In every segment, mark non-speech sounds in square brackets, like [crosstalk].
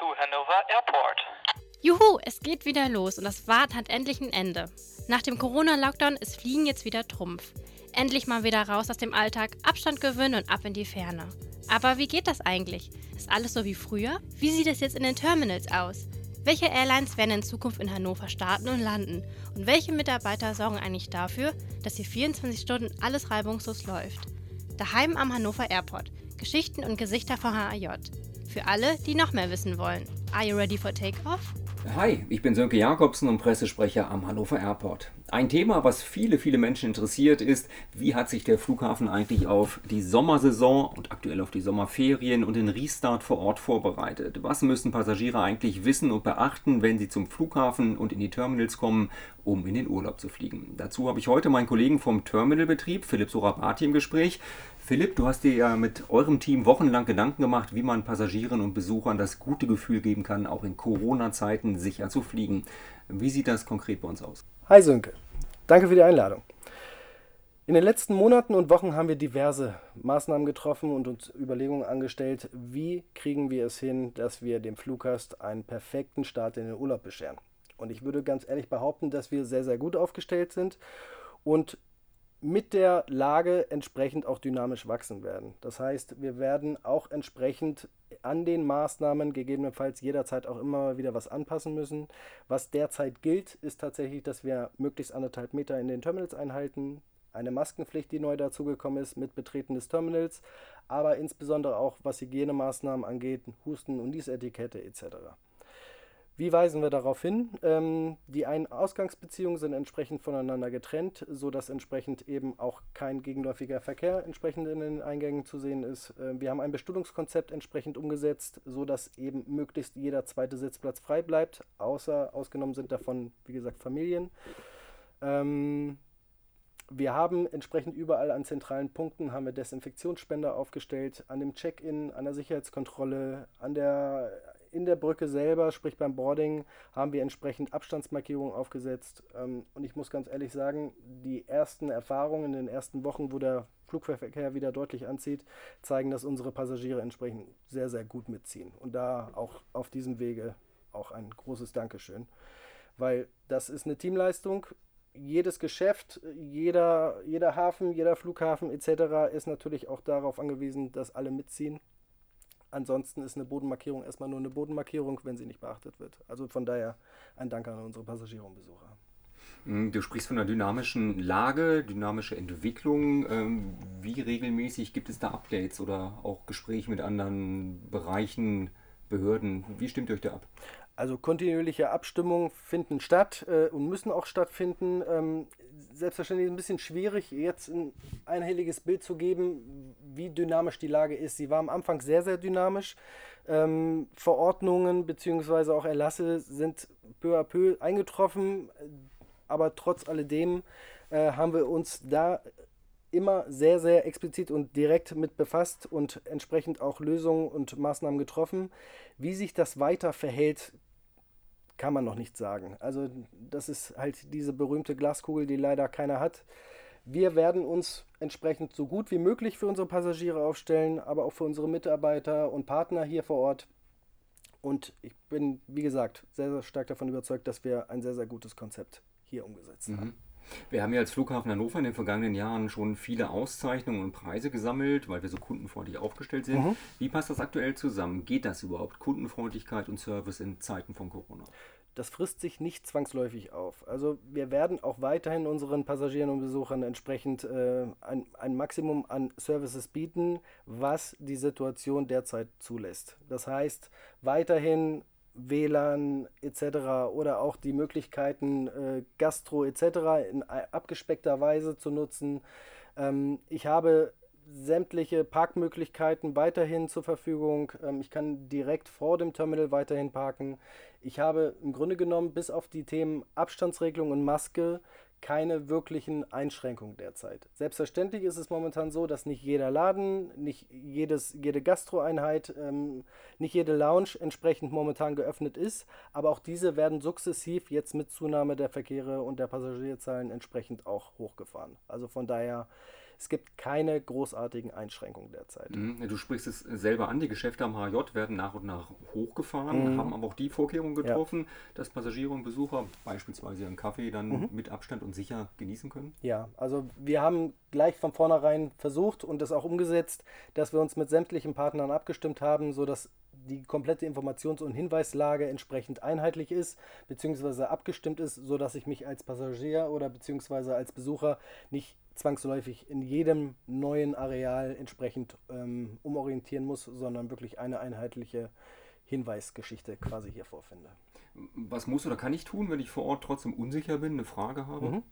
to Hanover Airport. Juhu, es geht wieder los und das Warten hat endlich ein Ende. Nach dem Corona-Lockdown ist Fliegen jetzt wieder Trumpf. Endlich mal wieder raus aus dem Alltag, Abstand gewöhnen und ab in die Ferne. Aber wie geht das eigentlich? Ist alles so wie früher? Wie sieht es jetzt in den Terminals aus? Welche Airlines werden in Zukunft in Hannover starten und landen? Und welche Mitarbeiter sorgen eigentlich dafür, dass hier 24 Stunden alles reibungslos läuft? Daheim am Hannover Airport. Geschichten und Gesichter von HAJ. Für alle, die noch mehr wissen wollen. Are you ready for takeoff? Hi, ich bin Sönke Jakobsen und Pressesprecher am Hannover Airport. Ein Thema, was viele, viele Menschen interessiert, ist, wie hat sich der Flughafen eigentlich auf die Sommersaison und aktuell auf die Sommerferien und den Restart vor Ort vorbereitet? Was müssen Passagiere eigentlich wissen und beachten, wenn sie zum Flughafen und in die Terminals kommen, um in den Urlaub zu fliegen? Dazu habe ich heute meinen Kollegen vom Terminalbetrieb, Philipp Sorabati, im Gespräch. Philipp, du hast dir ja mit eurem Team wochenlang Gedanken gemacht, wie man Passagieren und Besuchern das gute Gefühl geben kann, auch in Corona-Zeiten sicher zu fliegen. Wie sieht das konkret bei uns aus? Hi Sönke, danke für die Einladung. In den letzten Monaten und Wochen haben wir diverse Maßnahmen getroffen und uns Überlegungen angestellt, wie kriegen wir es hin, dass wir dem Fluggast einen perfekten Start in den Urlaub bescheren. Und ich würde ganz ehrlich behaupten, dass wir sehr, sehr gut aufgestellt sind und mit der Lage entsprechend auch dynamisch wachsen werden. Das heißt, wir werden auch entsprechend an den Maßnahmen gegebenenfalls jederzeit auch immer wieder was anpassen müssen. Was derzeit gilt, ist tatsächlich, dass wir möglichst anderthalb Meter in den Terminals einhalten, eine Maskenpflicht, die neu dazugekommen ist mit Betreten des Terminals, aber insbesondere auch was Hygienemaßnahmen angeht, Husten- und Niesetikette etc. Wie weisen wir darauf hin? Ähm, die Ein-Ausgangsbeziehungen sind entsprechend voneinander getrennt, sodass entsprechend eben auch kein gegenläufiger Verkehr entsprechend in den Eingängen zu sehen ist. Äh, wir haben ein Bestuhlungskonzept entsprechend umgesetzt, sodass eben möglichst jeder zweite Sitzplatz frei bleibt, außer ausgenommen sind davon, wie gesagt, Familien. Ähm, wir haben entsprechend überall an zentralen Punkten haben wir Desinfektionsspender aufgestellt, an dem Check-in, an der Sicherheitskontrolle, an der in der Brücke selber, sprich beim Boarding, haben wir entsprechend Abstandsmarkierungen aufgesetzt. Ähm, und ich muss ganz ehrlich sagen, die ersten Erfahrungen in den ersten Wochen, wo der Flugverkehr wieder deutlich anzieht, zeigen, dass unsere Passagiere entsprechend sehr, sehr gut mitziehen. Und da auch auf diesem Wege auch ein großes Dankeschön. Weil das ist eine Teamleistung. Jedes Geschäft, jeder, jeder Hafen, jeder Flughafen etc. ist natürlich auch darauf angewiesen, dass alle mitziehen. Ansonsten ist eine Bodenmarkierung erstmal nur eine Bodenmarkierung, wenn sie nicht beachtet wird. Also von daher ein Dank an unsere Passagiere und Besucher. Hm, du sprichst von einer dynamischen Lage, dynamische Entwicklung. Ähm, wie regelmäßig gibt es da Updates oder auch Gespräche mit anderen Bereichen, Behörden? Wie stimmt ihr euch da ab? Also kontinuierliche Abstimmungen finden statt äh, und müssen auch stattfinden. Ähm, selbstverständlich ein bisschen schwierig, jetzt ein einhelliges Bild zu geben, wie dynamisch die Lage ist. Sie war am Anfang sehr, sehr dynamisch. Ähm, Verordnungen bzw. auch Erlasse sind peu à peu eingetroffen, aber trotz alledem äh, haben wir uns da immer sehr, sehr explizit und direkt mit befasst und entsprechend auch Lösungen und Maßnahmen getroffen. Wie sich das weiter verhält, kann man noch nicht sagen. Also das ist halt diese berühmte Glaskugel, die leider keiner hat. Wir werden uns entsprechend so gut wie möglich für unsere Passagiere aufstellen, aber auch für unsere Mitarbeiter und Partner hier vor Ort. Und ich bin, wie gesagt, sehr, sehr stark davon überzeugt, dass wir ein sehr, sehr gutes Konzept hier umgesetzt mhm. haben. Wir haben ja als Flughafen Hannover in den vergangenen Jahren schon viele Auszeichnungen und Preise gesammelt, weil wir so kundenfreundlich aufgestellt sind. Mhm. Wie passt das aktuell zusammen? Geht das überhaupt? Kundenfreundlichkeit und Service in Zeiten von Corona? Das frisst sich nicht zwangsläufig auf. Also wir werden auch weiterhin unseren Passagieren und Besuchern entsprechend äh, ein, ein Maximum an Services bieten, was die Situation derzeit zulässt. Das heißt, weiterhin WLAN etc. oder auch die Möglichkeiten äh, Gastro etc. in abgespeckter Weise zu nutzen. Ähm, ich habe sämtliche Parkmöglichkeiten weiterhin zur Verfügung. Ähm, ich kann direkt vor dem Terminal weiterhin parken. Ich habe im Grunde genommen bis auf die Themen Abstandsregelung und Maske keine wirklichen Einschränkungen derzeit. Selbstverständlich ist es momentan so, dass nicht jeder Laden, nicht jedes, jede Gastroeinheit, ähm, nicht jede Lounge entsprechend momentan geöffnet ist, aber auch diese werden sukzessiv jetzt mit Zunahme der Verkehre und der Passagierzahlen entsprechend auch hochgefahren. Also von daher Es gibt keine großartigen Einschränkungen derzeit. Mhm. Du sprichst es selber an, die Geschäfte am HJ werden nach und nach hochgefahren, mhm. haben aber auch die Vorkehrungen getroffen, ja. dass Passagiere und Besucher beispielsweise ihren Kaffee dann mhm. mit Abstand und sicher genießen können? Ja, also wir haben gleich von vornherein versucht und das auch umgesetzt, dass wir uns mit sämtlichen Partnern abgestimmt haben, sodass die komplette Informations- und Hinweislage entsprechend einheitlich ist, beziehungsweise abgestimmt ist, sodass ich mich als Passagier oder beziehungsweise als Besucher nicht zwangsläufig in jedem neuen Areal entsprechend ähm, umorientieren muss, sondern wirklich eine einheitliche Hinweisgeschichte quasi hier vorfinde. Was muss oder kann ich tun, wenn ich vor Ort trotzdem unsicher bin, eine Frage habe? Mhm.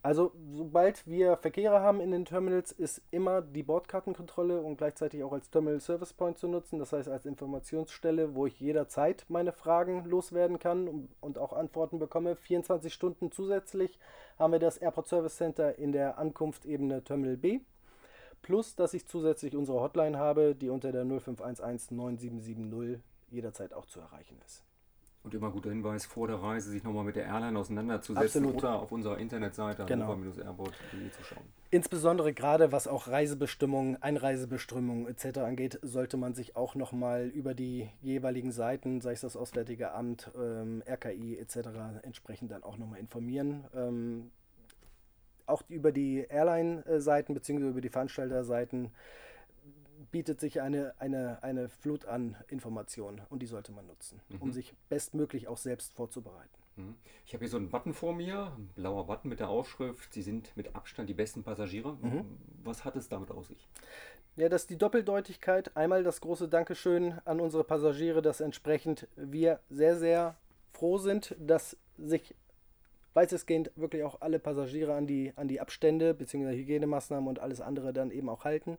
Also sobald wir Verkehre haben in den Terminals, ist immer die Bordkartenkontrolle und gleichzeitig auch als Terminal Service Point zu nutzen. Das heißt als Informationsstelle, wo ich jederzeit meine Fragen loswerden kann und auch Antworten bekomme. 24 Stunden zusätzlich haben wir das Airport Service Center in der Ankunftebene Terminal B. Plus, dass ich zusätzlich unsere Hotline habe, die unter der 0511 9770 jederzeit auch zu erreichen ist. Und immer guter Hinweis, vor der Reise sich nochmal mit der Airline auseinanderzusetzen Absolut. oder auf unserer Internetseite genau. airport.de zu schauen. Insbesondere gerade was auch Reisebestimmungen, Einreisebestimmungen etc. angeht, sollte man sich auch nochmal über die jeweiligen Seiten, sei es das Auswärtige Amt, ähm, RKI etc., entsprechend dann auch nochmal informieren. Ähm, auch über die Airline-Seiten bzw. über die Veranstalterseiten bietet sich eine, eine, eine Flut an Informationen und die sollte man nutzen, mhm. um sich bestmöglich auch selbst vorzubereiten. Mhm. Ich habe hier so einen Button vor mir, ein blauer Button mit der Aufschrift, Sie sind mit Abstand die besten Passagiere. Mhm. Was hat es damit aus sich? Ja, das ist die Doppeldeutigkeit. Einmal das große Dankeschön an unsere Passagiere, dass entsprechend wir sehr, sehr froh sind, dass sich weitestgehend wirklich auch alle Passagiere an die, an die Abstände bzw. Hygienemaßnahmen und alles andere dann eben auch halten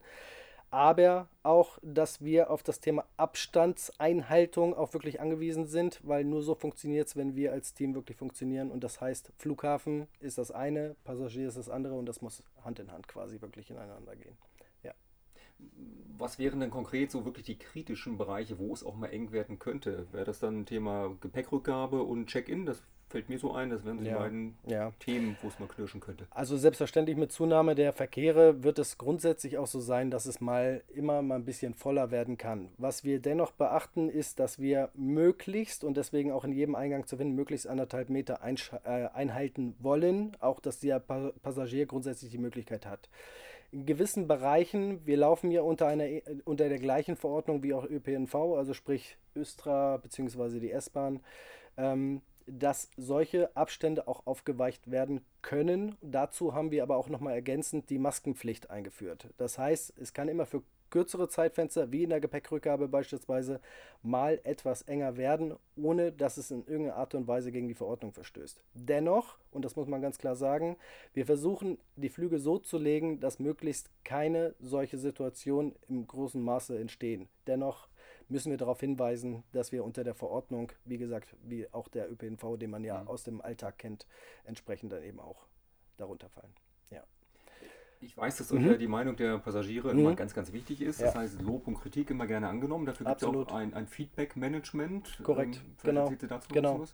aber auch, dass wir auf das Thema Abstandseinhaltung auch wirklich angewiesen sind, weil nur so funktioniert es, wenn wir als Team wirklich funktionieren. Und das heißt, Flughafen ist das eine, Passagier ist das andere und das muss Hand in Hand quasi wirklich ineinander gehen. Ja. Was wären denn konkret so wirklich die kritischen Bereiche, wo es auch mal eng werden könnte? Wäre das dann ein Thema Gepäckrückgabe und Check-in? Das fällt mir so ein, das wären die beiden ja. Themen, wo es mal knirschen könnte. Also selbstverständlich mit Zunahme der Verkehre wird es grundsätzlich auch so sein, dass es mal immer mal ein bisschen voller werden kann. Was wir dennoch beachten, ist, dass wir möglichst und deswegen auch in jedem Eingang zu finden, möglichst anderthalb Meter äh, einhalten wollen, auch dass der Passagier grundsätzlich die Möglichkeit hat. In gewissen Bereichen, wir laufen ja unter, einer, unter der gleichen Verordnung wie auch ÖPNV, also sprich Östra bzw. die S-Bahn, ähm, dass solche Abstände auch aufgeweicht werden können. Dazu haben wir aber auch nochmal ergänzend die Maskenpflicht eingeführt. Das heißt, es kann immer für kürzere Zeitfenster, wie in der Gepäckrückgabe beispielsweise, mal etwas enger werden, ohne dass es in irgendeiner Art und Weise gegen die Verordnung verstößt. Dennoch, und das muss man ganz klar sagen, wir versuchen die Flüge so zu legen, dass möglichst keine solche Situation im großen Maße entstehen. Dennoch müssen wir darauf hinweisen, dass wir unter der Verordnung, wie gesagt, wie auch der ÖPNV, den man ja mhm. aus dem Alltag kennt, entsprechend dann eben auch darunter fallen. Ja. Ich weiß, dass mhm. die Meinung der Passagiere mhm. immer ganz, ganz wichtig ist. Das ja. heißt, Lob und Kritik immer gerne angenommen. Dafür gibt es auch ein, ein Feedback-Management. Korrekt, ähm, genau. genau.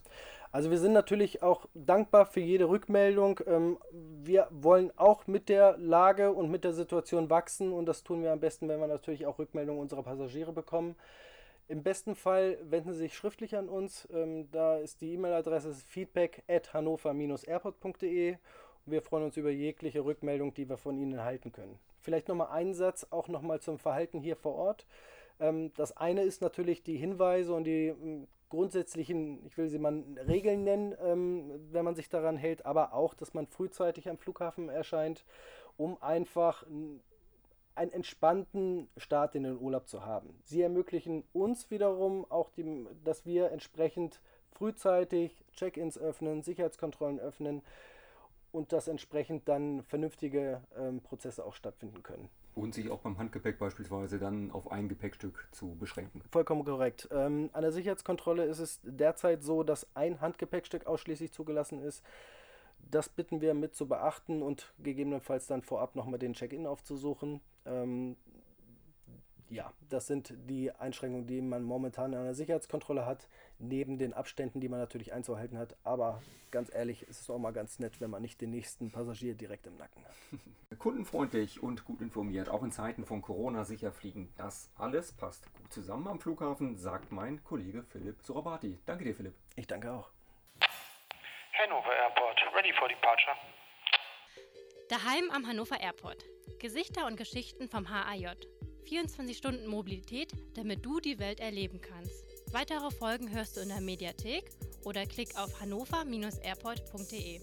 Also wir sind natürlich auch dankbar für jede Rückmeldung. Ähm, wir wollen auch mit der Lage und mit der Situation wachsen und das tun wir am besten, wenn wir natürlich auch Rückmeldungen unserer Passagiere bekommen. Im besten Fall wenden Sie sich schriftlich an uns. Ähm, da ist die E-Mail-Adresse feedback at hannover-airport.de wir freuen uns über jegliche Rückmeldung, die wir von Ihnen erhalten können. Vielleicht nochmal einen Satz auch nochmal zum Verhalten hier vor Ort. Ähm, das eine ist natürlich die Hinweise und die ähm, grundsätzlichen, ich will sie mal Regeln nennen, ähm, wenn man sich daran hält, aber auch, dass man frühzeitig am Flughafen erscheint, um einfach einen entspannten Start in den Urlaub zu haben. Sie ermöglichen uns wiederum auch, die, dass wir entsprechend frühzeitig Check-ins öffnen, Sicherheitskontrollen öffnen und dass entsprechend dann vernünftige ähm, Prozesse auch stattfinden können. Und sich auch beim Handgepäck beispielsweise dann auf ein Gepäckstück zu beschränken. Vollkommen korrekt. Ähm, an der Sicherheitskontrolle ist es derzeit so, dass ein Handgepäckstück ausschließlich zugelassen ist. Das bitten wir mit zu beachten und gegebenenfalls dann vorab nochmal den Check-in aufzusuchen. Ähm, ja, das sind die Einschränkungen, die man momentan in einer Sicherheitskontrolle hat, neben den Abständen, die man natürlich einzuhalten hat. Aber ganz ehrlich, es ist auch mal ganz nett, wenn man nicht den nächsten Passagier direkt im Nacken hat. [laughs] kundenfreundlich und gut informiert, auch in Zeiten von Corona sicher fliegen. Das alles passt gut zusammen am Flughafen, sagt mein Kollege Philipp Surabati. Danke dir, Philipp. Ich danke auch. Hanover Airport, ready for departure. Daheim am Hannover Airport. Gesichter und Geschichten vom HAJ. 24 Stunden Mobilität, damit du die Welt erleben kannst. Weitere Folgen hörst du in der Mediathek oder klick auf hannover-airport.de.